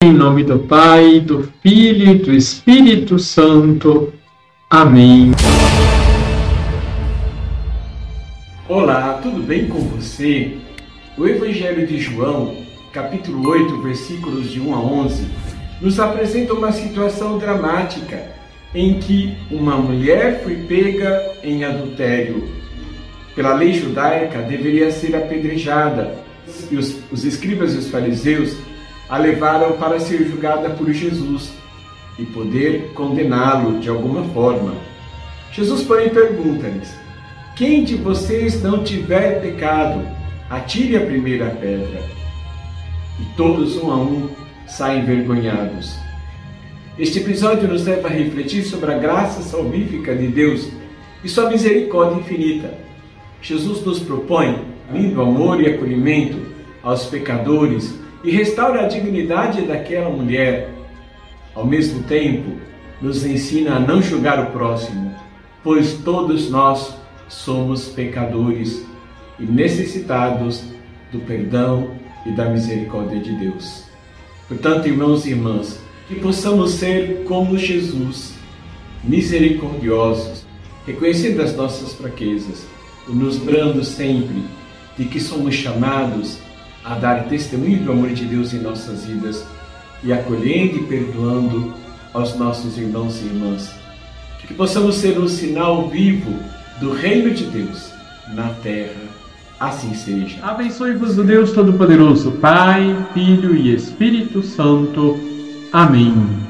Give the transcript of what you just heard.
Em nome do Pai, do Filho e do Espírito Santo. Amém. Olá, tudo bem com você? O Evangelho de João, capítulo 8, versículos de 1 a 11, nos apresenta uma situação dramática em que uma mulher foi pega em adultério. Pela lei judaica, deveria ser apedrejada, e os, os escribas e os fariseus a levaram para ser julgada por Jesus e poder condená-lo de alguma forma. Jesus, porém, pergunta-lhes: Quem de vocês não tiver pecado, atire a primeira pedra. E todos, um a um, saem envergonhados. Este episódio nos leva a refletir sobre a graça salvífica de Deus e sua misericórdia infinita. Jesus nos propõe lindo amor e acolhimento aos pecadores e restaura a dignidade daquela mulher. Ao mesmo tempo, nos ensina a não julgar o próximo, pois todos nós somos pecadores e necessitados do perdão e da misericórdia de Deus. Portanto, irmãos e irmãs, que possamos ser como Jesus, misericordiosos, reconhecendo as nossas fraquezas nos brando sempre de que somos chamados a dar testemunho do amor de Deus em nossas vidas e acolhendo e perdoando aos nossos irmãos e irmãs. Que possamos ser um sinal vivo do reino de Deus na terra. Assim seja. Abençoe-vos o Deus Todo-Poderoso, Pai, Filho e Espírito Santo. Amém.